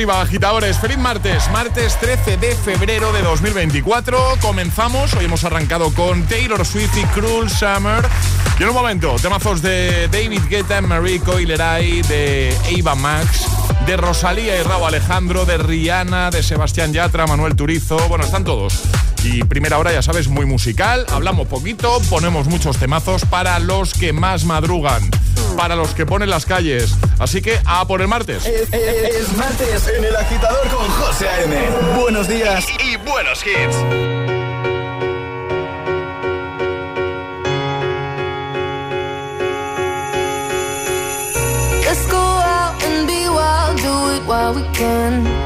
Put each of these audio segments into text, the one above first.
arriba, agitadores. Feliz martes, martes 13 de febrero de 2024. Comenzamos. Hoy hemos arrancado con Taylor Swift y Cruel Summer. Y en un momento, temazos de David Guetta, Marie Coileray, de Ava Max, de Rosalía y Raúl Alejandro, de Rihanna, de Sebastián Yatra, Manuel Turizo. Bueno, están todos. Y primera hora, ya sabes, muy musical. Hablamos poquito, ponemos muchos temazos para los que más madrugan para los que ponen las calles. Así que a por el martes. Es, martes en el agitador con José A.M. Buenos días y, buenos hits. Let's go out and be wild, do it while we can.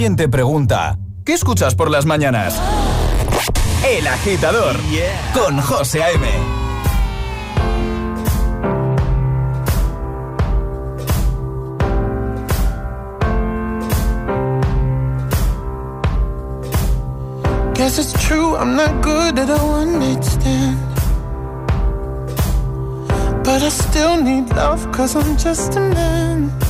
siguiente pregunta. ¿Qué escuchas por las mañanas? El agitador yeah. con José A.M. Guess it's true, I'm not good at a one night stand. But I still need love, cause I'm just a man.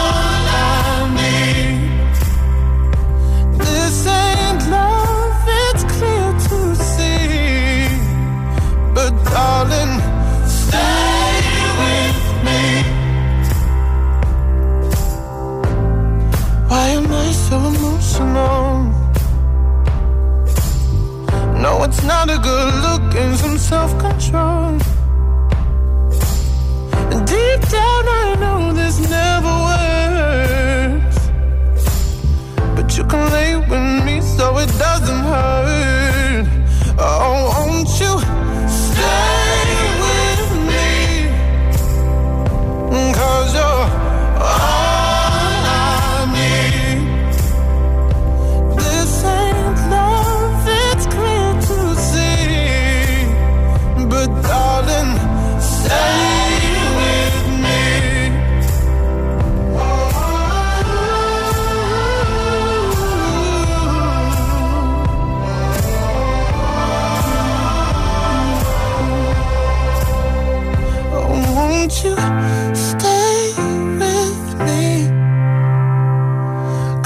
alone. No, it's not a good look and some self control. And deep down, I know this never works. But you can lay with me so it doesn't hurt.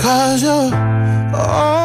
Cause you're all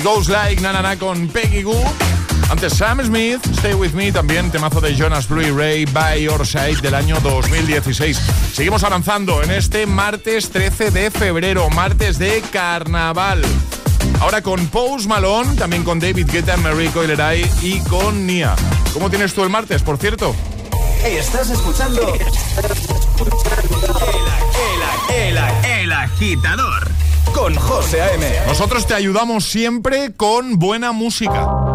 It Goes Like Na con Peggy Goo. Antes Sam Smith, Stay With Me, también temazo de Jonas Blue y Ray By Your Side del año 2016. Seguimos avanzando en este martes 13 de febrero, martes de carnaval. Ahora con Pose Malone, también con David Guetta, Marico Leray y con Nia. ¿Cómo tienes tú el martes, por cierto? Estás escuchando el, el agitador con José A.M. Nosotros te ayudamos siempre con buena música.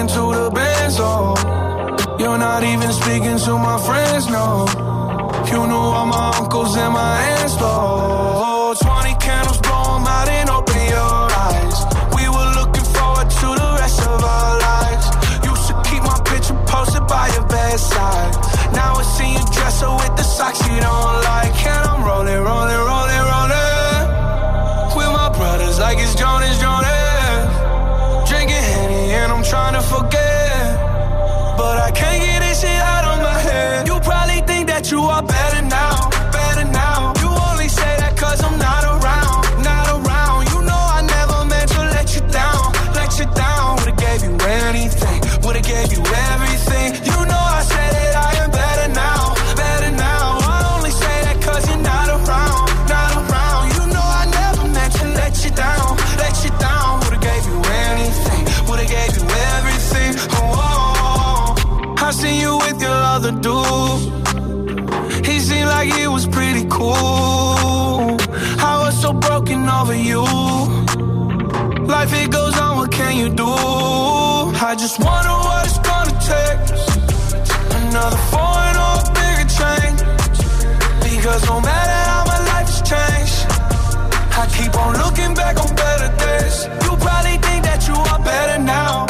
Into the Benz, oh You're not even speaking to my friends, no. You knew all my uncles and my aunts, though. if it goes on, what can you do? I just wonder what it's gonna take. Another foreign or a bigger change. Because no matter how my life has changed, I keep on looking back on better days. You probably think that you are better now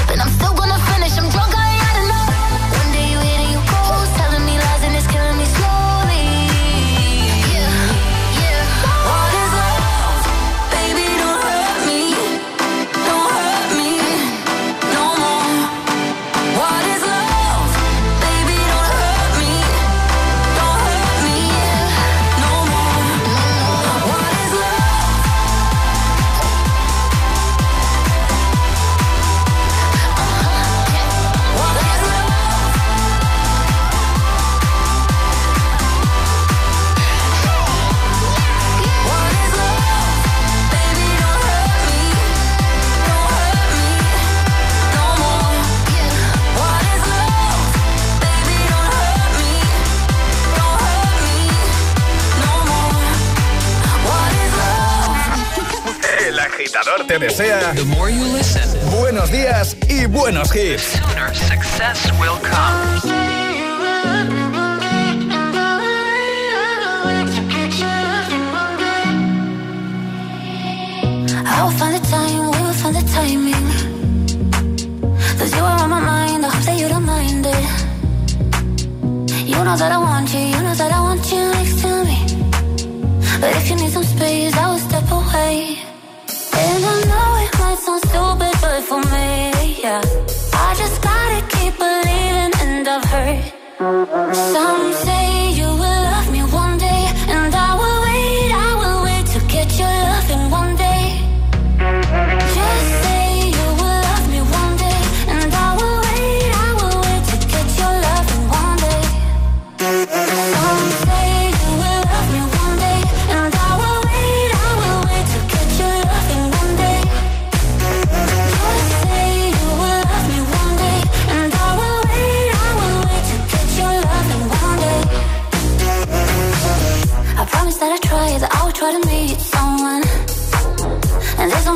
Te desea buenos días y buenos hits. sooner success will come. I will find the time, we will find the timing. Cause you are on my mind, I hope that you don't mind it. You know that I want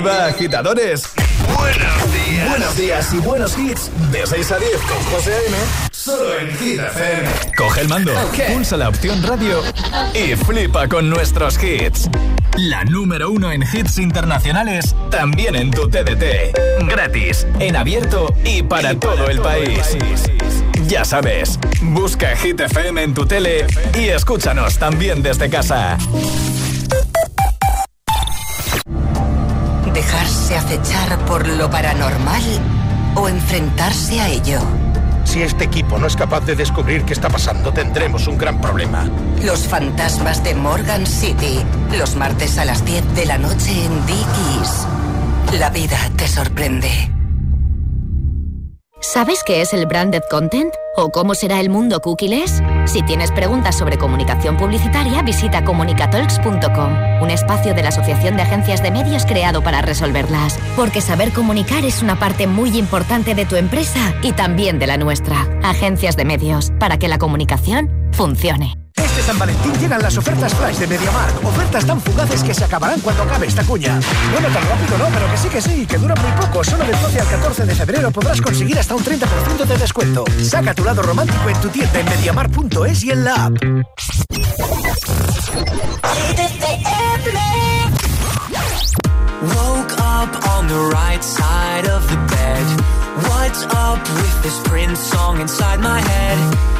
Arriba, agitadores. Buenos días. Buenos días y buenos hits. De 6 a 10 con José A.M. Solo en Hit FM. Coge el mando, pulsa la opción radio y flipa con nuestros hits. La número uno en hits internacionales, también en tu TDT. Gratis, en abierto y para todo el país. Ya sabes, busca Hit FM en tu tele y escúchanos también desde casa. ¿Dejarse acechar por lo paranormal o enfrentarse a ello? Si este equipo no es capaz de descubrir qué está pasando, tendremos un gran problema. Los fantasmas de Morgan City, los martes a las 10 de la noche en Dickies. La vida te sorprende. ¿Sabes qué es el branded content? ¿O cómo será el mundo cookieless? Si tienes preguntas sobre comunicación publicitaria, visita comunicatalks.com, un espacio de la Asociación de Agencias de Medios creado para resolverlas. Porque saber comunicar es una parte muy importante de tu empresa y también de la nuestra. Agencias de Medios, para que la comunicación funcione. San Valentín llegan las ofertas flash de MediaMark. Ofertas tan fugaces que se acabarán cuando acabe esta cuña. Bueno, tan rápido no, pero que sí que sí, que dura muy poco. Solo del 12 al 14 de febrero podrás conseguir hasta un 30% de descuento. Saca tu lado romántico en tu tienda en MediaMark.es y en la app. Woke up on the right side of the bed. What's up with this song inside my head?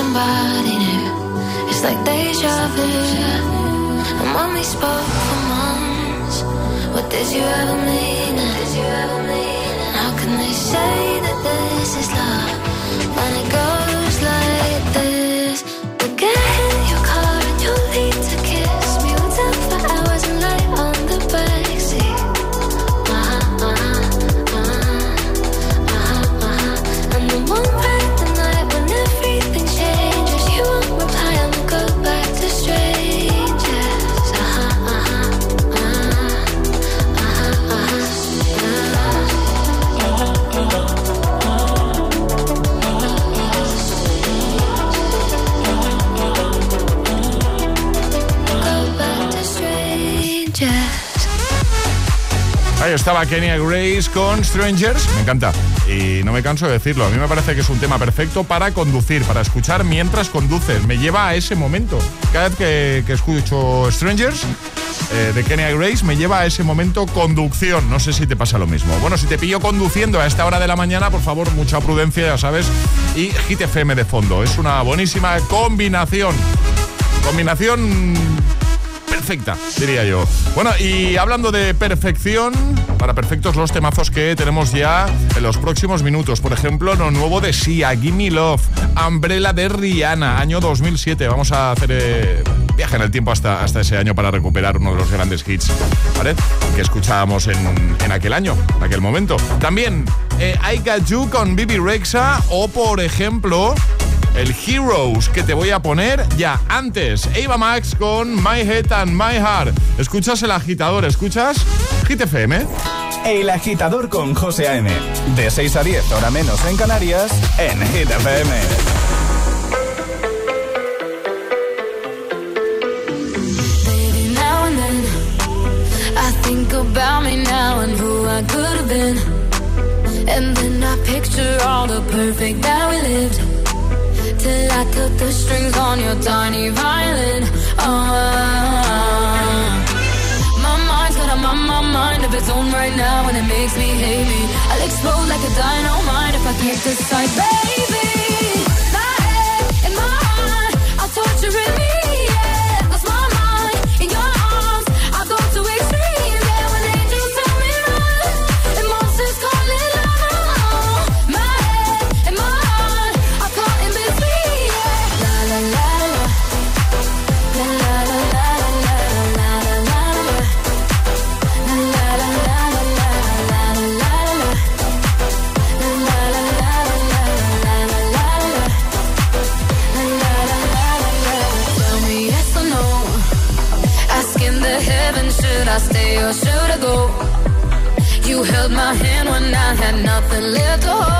somebody new. It's like deja vu. And when we spoke for months, what did you ever mean? Did you ever mean? How can they say that this is love when it goes? Estaba Kenya Grace con Strangers. Me encanta. Y no me canso de decirlo. A mí me parece que es un tema perfecto para conducir, para escuchar mientras conduces. Me lleva a ese momento. Cada vez que, que escucho Strangers, eh, de Kenya Grace me lleva a ese momento conducción. No sé si te pasa lo mismo. Bueno, si te pillo conduciendo a esta hora de la mañana, por favor, mucha prudencia, ya sabes. Y Hit FM de fondo. Es una buenísima combinación. Combinación perfecta, diría yo. Bueno, y hablando de perfección, para perfectos los temazos que tenemos ya en los próximos minutos. Por ejemplo, lo nuevo de Sia, Gimme Love, Umbrella de Rihanna, año 2007. Vamos a hacer eh, viaje en el tiempo hasta, hasta ese año para recuperar uno de los grandes hits, ¿vale? Que escuchábamos en, en aquel año, en aquel momento. También eh, I Got You con Bibi Rexa o, por ejemplo, el Heroes que te voy a poner ya antes. Eva Max con My Head and My Heart. ¿Escuchas el agitador? ¿Escuchas? Hit FM. El agitador con José A.M. De 6 a 10, hora menos en Canarias, en Hit FM. Baby, now and then, I think about me now and who I could have been. And then I picture all the perfect that we lived. Till I cut the strings on your tiny violin. Oh, my mind's got a my, mind of its own right now, and it makes me hate me. I'll explode like a dynamite if I can't decide, baby. My head and my heart, I'll torture in I stay or should I go? You held my hand when I had nothing left to hold,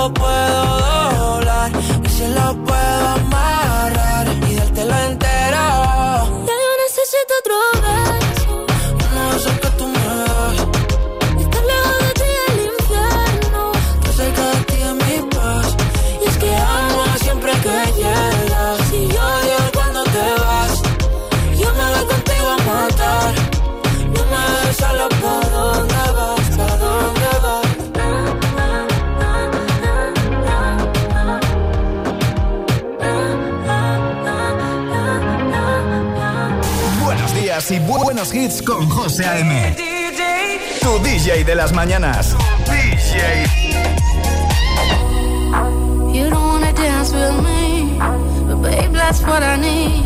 tiempo puedo y buenos hits con José A.M. Tu DJ de las mañanas. DJ. You don't wanna dance with me, but babe, that's what I need.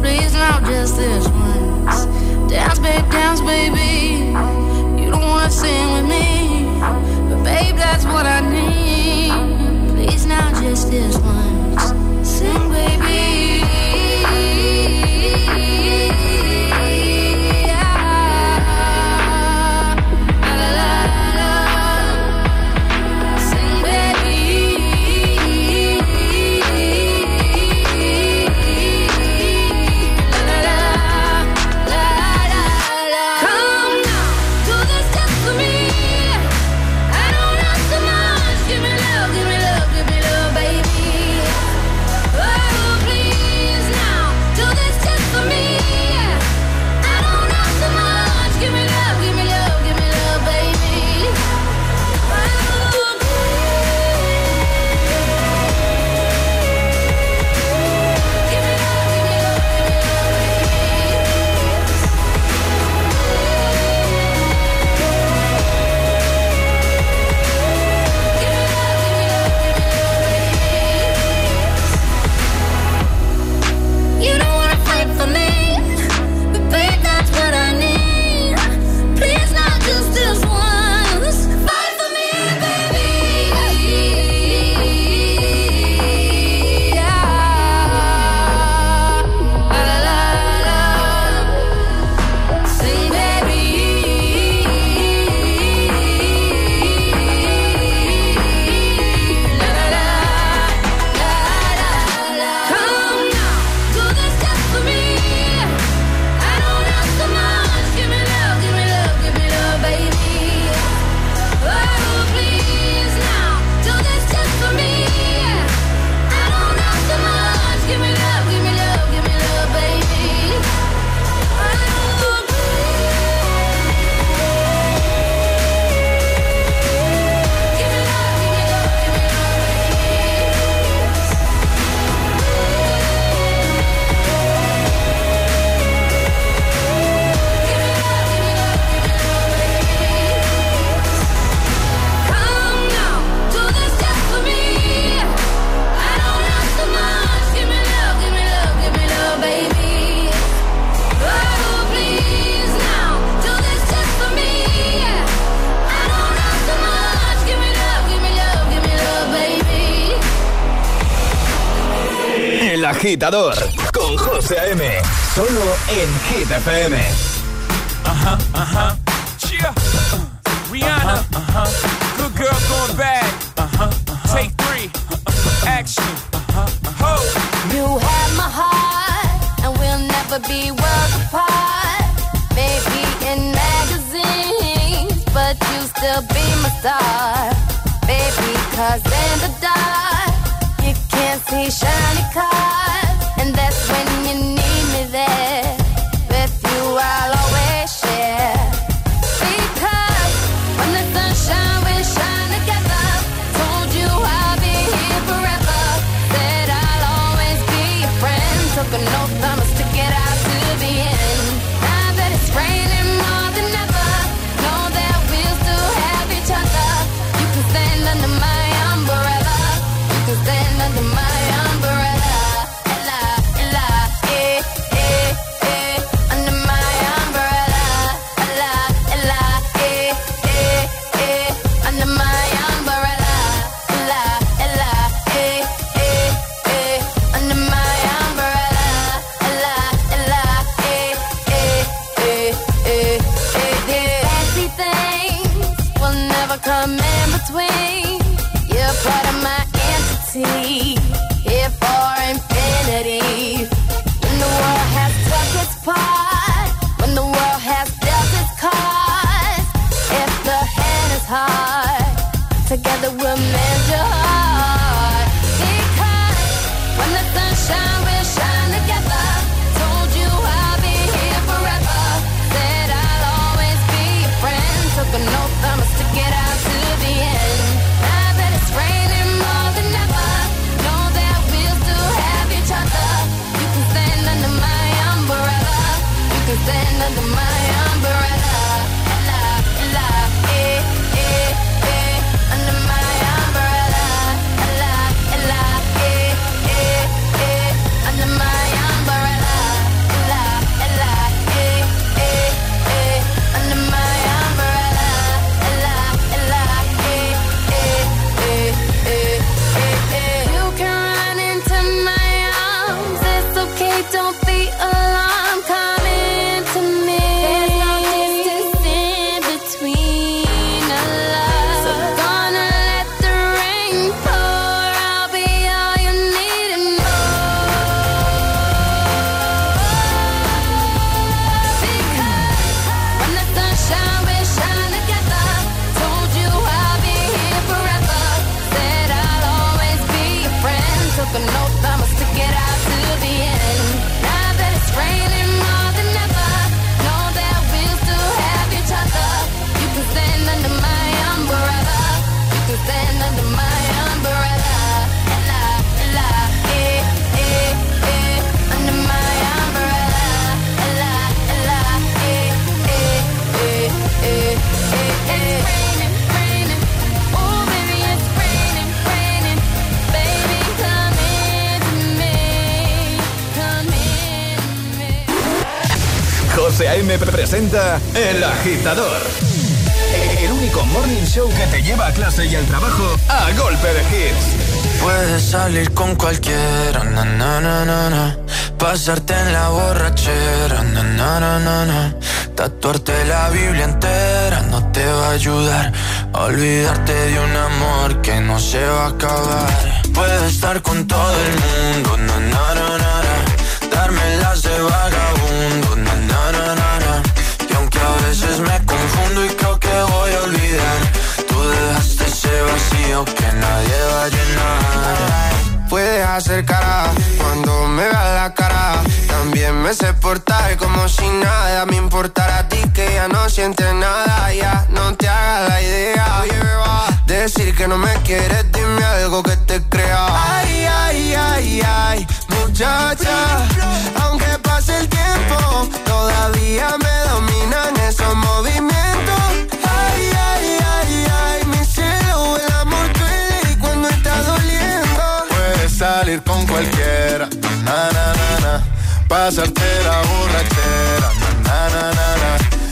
Please, now just this once. Dance, babe, dance, baby. You don't wanna sing with me, but babe, that's what I need. Please, now just this once. Sing, baby. agitador con José A.M. Solo en Hit FM. Ajá, ajá. Chia. Rihanna. Ajá. Good girl going bad. Ajá. Take three. Action. Ho. You have my heart and we'll never be worlds apart. Maybe in magazines, but you still be my star. Baby, cause in the dark, you can't see shiny cars. El Agitador. El único morning show que te lleva a clase y al trabajo a golpe de hits. Puedes salir con cualquiera, na, na, na, na, pasarte en la borrachera, na, tatuarte la Biblia entera no te va a ayudar olvidarte de un amor que no se va a acabar. Puedes estar con todo el mundo, darme las de vagabundo, me confundo y creo que voy a olvidar, tú dejaste ese vacío que nadie va a llenar. Puedes hacer cara cuando me veas la cara. También me sé portar como si nada me importara ya no sientes nada. Ya no te hagas la idea. Decir que no me quieres, dime algo que te crea. Ay, ay, ay, ay, muchacha. Aunque pase el tiempo, todavía me dominan esos movimientos. Ay, ay, ay, ay, mi cielo, el amor duele y cuando está doliendo. Puedes salir con cualquiera, na na na na. Pasarte la borrachera, na na na na na.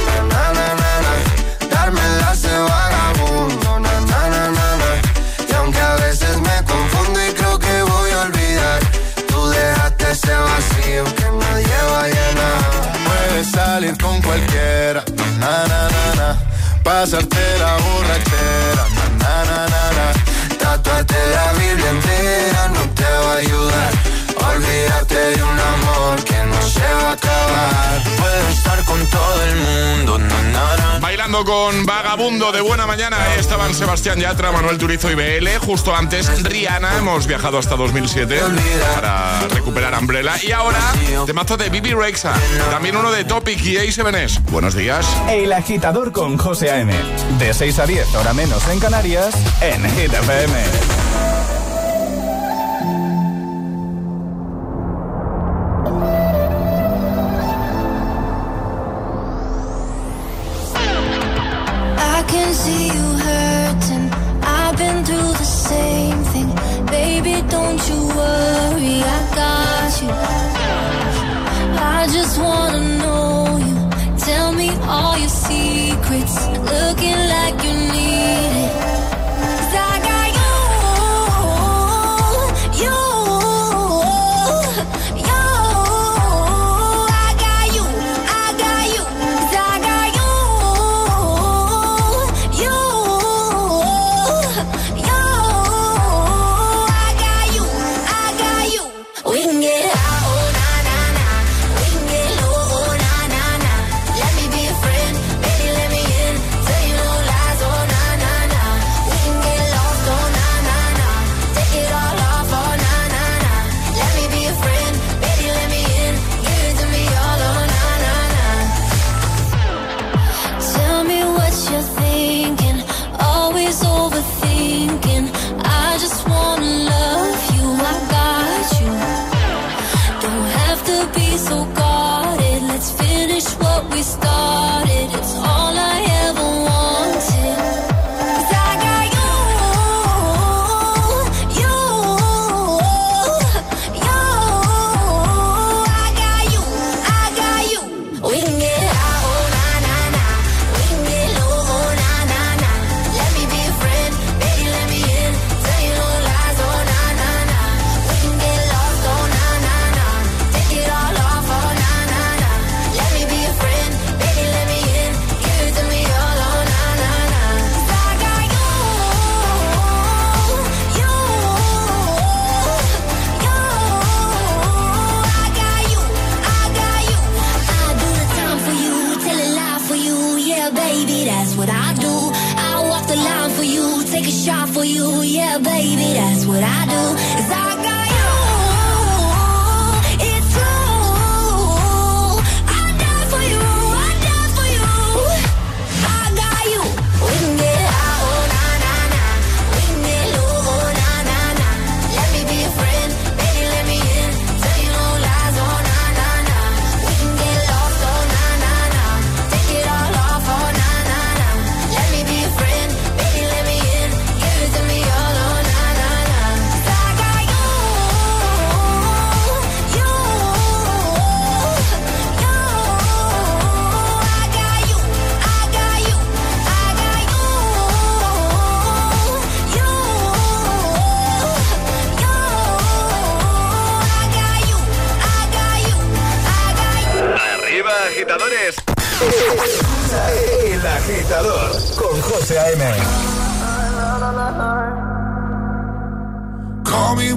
Pasarte la borrachera, na na na na. Tatuarte la Biblia entera no te va a ayudar. Olvídate de un amor que Bailando con Vagabundo de Buena Mañana estaban Sebastián Yatra, Manuel Turizo y BL. Justo antes Rihanna, hemos viajado hasta 2007 para recuperar Umbrella. Y ahora, temazo de Bibi Rexa, también uno de Topic y A7S. Buenos días. El Agitador con José A.M. De 6 a 10, hora menos en Canarias, en Hit FM. Bye.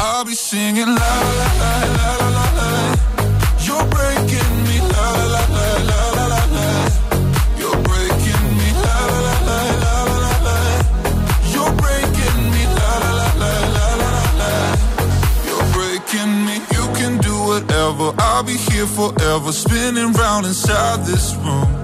I'll be singing You're breaking me. You can do whatever. I'll be here forever, spinning round inside this room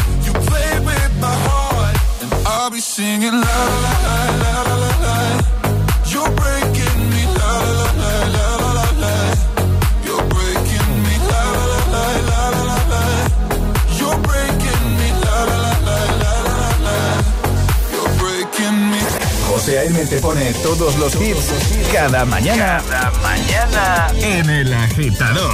Be singing la José A.M. te pone todos los hits cada mañana. Cada mañana en el agitador.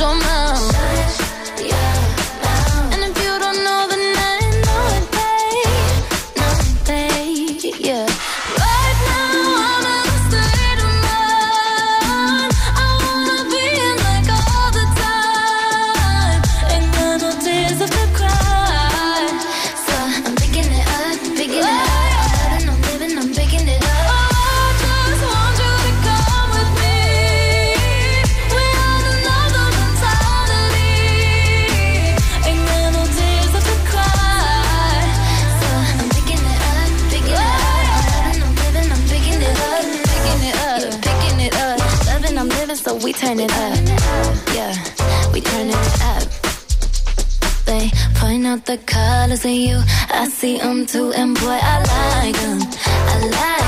your mind the colors in you. I see them too, and boy, I like them. I like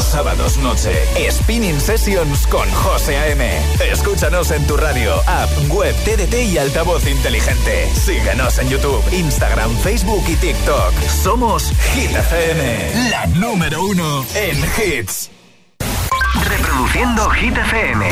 Sábados noche, Spinning Sessions con José A.M. Escúchanos en tu radio, app, web, TDT y altavoz inteligente. Síguenos en YouTube, Instagram, Facebook y TikTok. Somos Hit FM, la número uno en hits. Reproduciendo Hit FM.